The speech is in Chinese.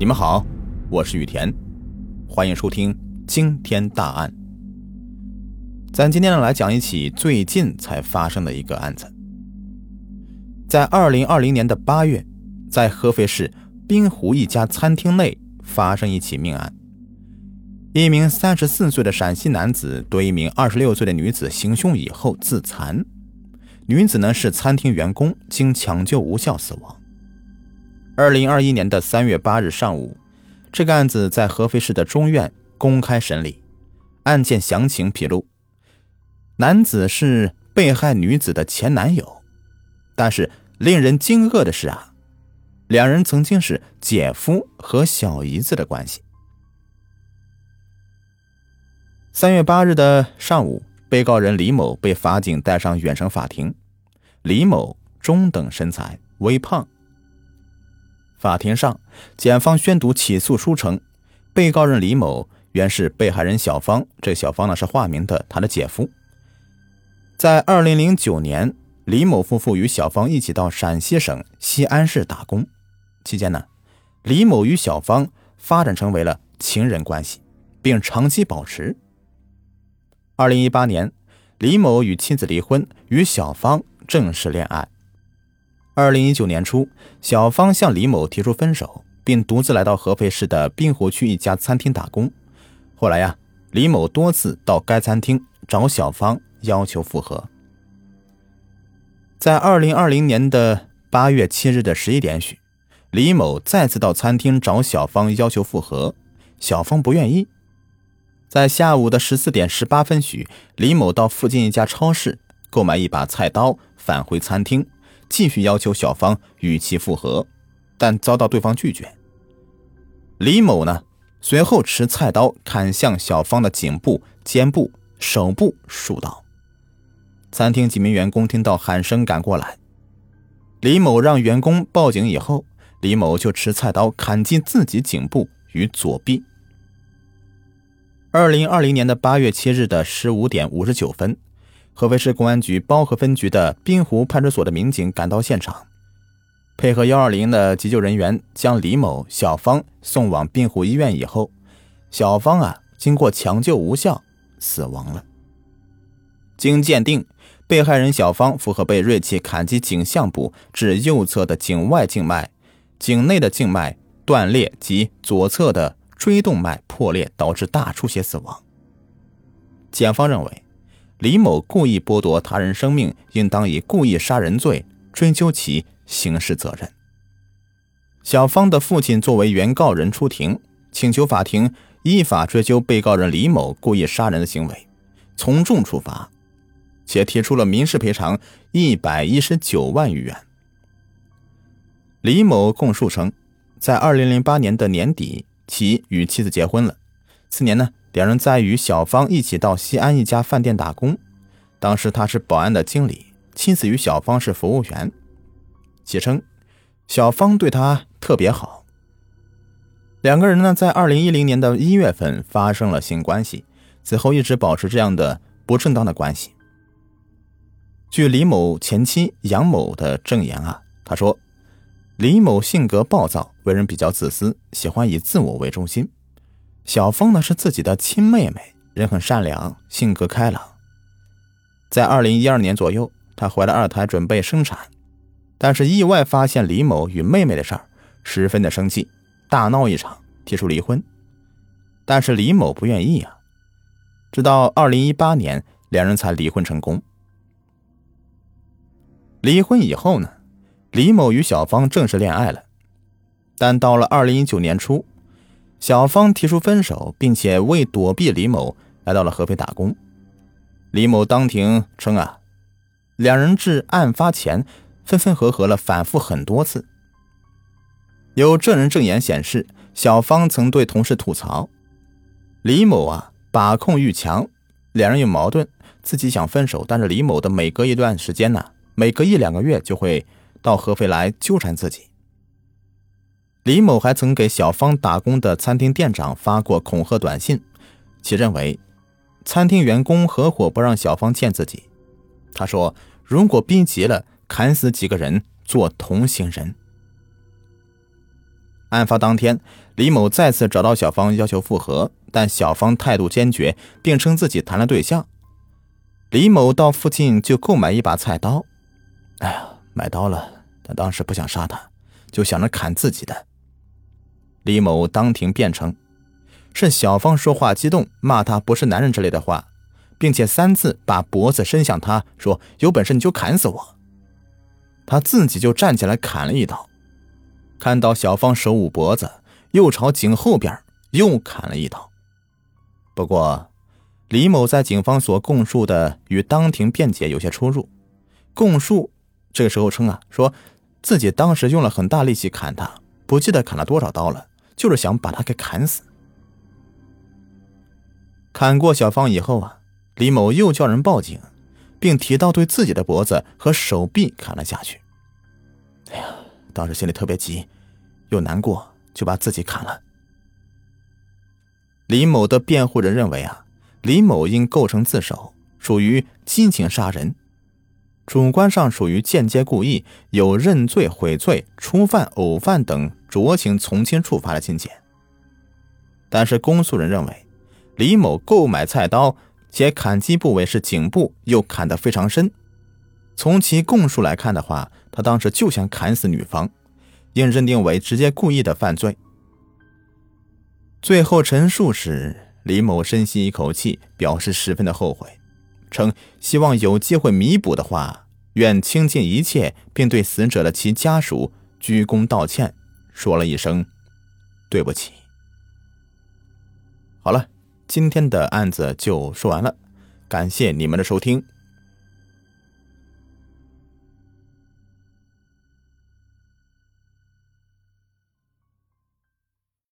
你们好，我是雨田，欢迎收听惊天大案。咱今天呢来讲一起最近才发生的一个案子。在二零二零年的八月，在合肥市滨湖一家餐厅内发生一起命案。一名三十四岁的陕西男子对一名二十六岁的女子行凶以后自残，女子呢是餐厅员工，经抢救无效死亡。二零二一年的三月八日上午，这个案子在合肥市的中院公开审理。案件详情披露，男子是被害女子的前男友，但是令人惊愕的是啊，两人曾经是姐夫和小姨子的关系。三月八日的上午，被告人李某被法警带上远程法庭。李某中等身材，微胖。法庭上，检方宣读起诉书称，被告人李某原是被害人小芳，这小芳呢是化名的，他的姐夫。在二零零九年，李某夫妇与小芳一起到陕西省西安市打工，期间呢，李某与小芳发展成为了情人关系，并长期保持。二零一八年，李某与妻子离婚，与小芳正式恋爱。二零一九年初，小芳向李某提出分手，并独自来到合肥市的滨湖区一家餐厅打工。后来呀，李某多次到该餐厅找小芳要求复合。在二零二零年的八月七日的十一点许，李某再次到餐厅找小芳要求复合，小芳不愿意。在下午的十四点十八分许，李某到附近一家超市购买一把菜刀，返回餐厅。继续要求小芳与其复合，但遭到对方拒绝。李某呢，随后持菜刀砍向小芳的颈部、肩部、手部数刀。餐厅几名员工听到喊声赶过来，李某让员工报警以后，李某就持菜刀砍进自己颈部与左臂。二零二零年的八月七日的十五点五十九分。合肥市公安局包河分局的滨湖派出所的民警赶到现场，配合幺二零的急救人员将李某、小芳送往滨湖医院以后，小芳啊经过抢救无效死亡了。经鉴定，被害人小芳符合被锐器砍击颈项部至右侧的颈外静脉、颈内的静脉断裂及左侧的椎动脉破裂导致大出血死亡。检方认为。李某故意剥夺他人生命，应当以故意杀人罪追究其刑事责任。小芳的父亲作为原告人出庭，请求法庭依法追究被告人李某故意杀人的行为，从重处罚，且提出了民事赔偿一百一十九万余元。李某供述称，在二零零八年的年底，其与妻子结婚了。次年呢？两人在与小芳一起到西安一家饭店打工，当时他是保安的经理，妻子与小芳是服务员。其称，小芳对他特别好。两个人呢，在二零一零年的一月份发生了性关系，此后一直保持这样的不正当的关系。据李某前妻杨某的证言啊，他说，李某性格暴躁，为人比较自私，喜欢以自我为中心。小芳呢是自己的亲妹妹，人很善良，性格开朗。在二零一二年左右，她怀了二胎，准备生产，但是意外发现李某与妹妹的事儿，十分的生气，大闹一场，提出离婚。但是李某不愿意啊，直到二零一八年，两人才离婚成功。离婚以后呢，李某与小芳正式恋爱了，但到了二零一九年初。小芳提出分手，并且为躲避李某，来到了合肥打工。李某当庭称啊，两人至案发前分分合合了，反复很多次。有证人证言显示，小芳曾对同事吐槽，李某啊把控欲强，两人有矛盾，自己想分手，但是李某的每隔一段时间呢，每隔一两个月就会到合肥来纠缠自己。李某还曾给小芳打工的餐厅店长发过恐吓短信，其认为餐厅员工合伙不让小芳见自己。他说：“如果逼急了，砍死几个人做同行人。”案发当天，李某再次找到小芳要求复合，但小芳态度坚决，并称自己谈了对象。李某到附近就购买一把菜刀。哎呀，买刀了，但当时不想杀他，就想着砍自己的。李某当庭辩称，是小芳说话激动，骂他不是男人之类的话，并且三次把脖子伸向他，说有本事你就砍死我。他自己就站起来砍了一刀。看到小芳手捂脖子，又朝颈后边又砍了一刀。不过，李某在警方所供述的与当庭辩解有些出入。供述这个时候称啊，说自己当时用了很大力气砍他，不记得砍了多少刀了，就是想把他给砍死。砍过小芳以后啊，李某又叫人报警，并提到对自己的脖子和手臂砍了下去。哎呀！当时心里特别急，又难过，就把自己砍了。李某的辩护人认为啊，李某因构成自首，属于激情杀人，主观上属于间接故意，有认罪悔罪、初犯、偶犯等酌情从轻处罚的情节。但是公诉人认为，李某购买菜刀且砍击部位是颈部，又砍得非常深。从其供述来看的话，他当时就想砍死女方，应认定为直接故意的犯罪。最后陈述时，李某深吸一口气，表示十分的后悔，称希望有机会弥补的话，愿倾尽一切，并对死者的其家属鞠躬道歉，说了一声对不起。好了，今天的案子就说完了，感谢你们的收听。